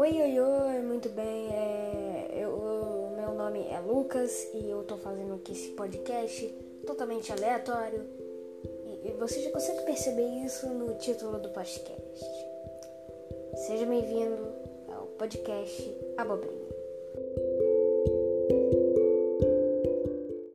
Oi, oi, oi, muito bem. É, eu, meu nome é Lucas e eu tô fazendo aqui esse podcast totalmente aleatório. E, e você já consegue perceber isso no título do podcast. Seja bem-vindo ao podcast Abobrinha.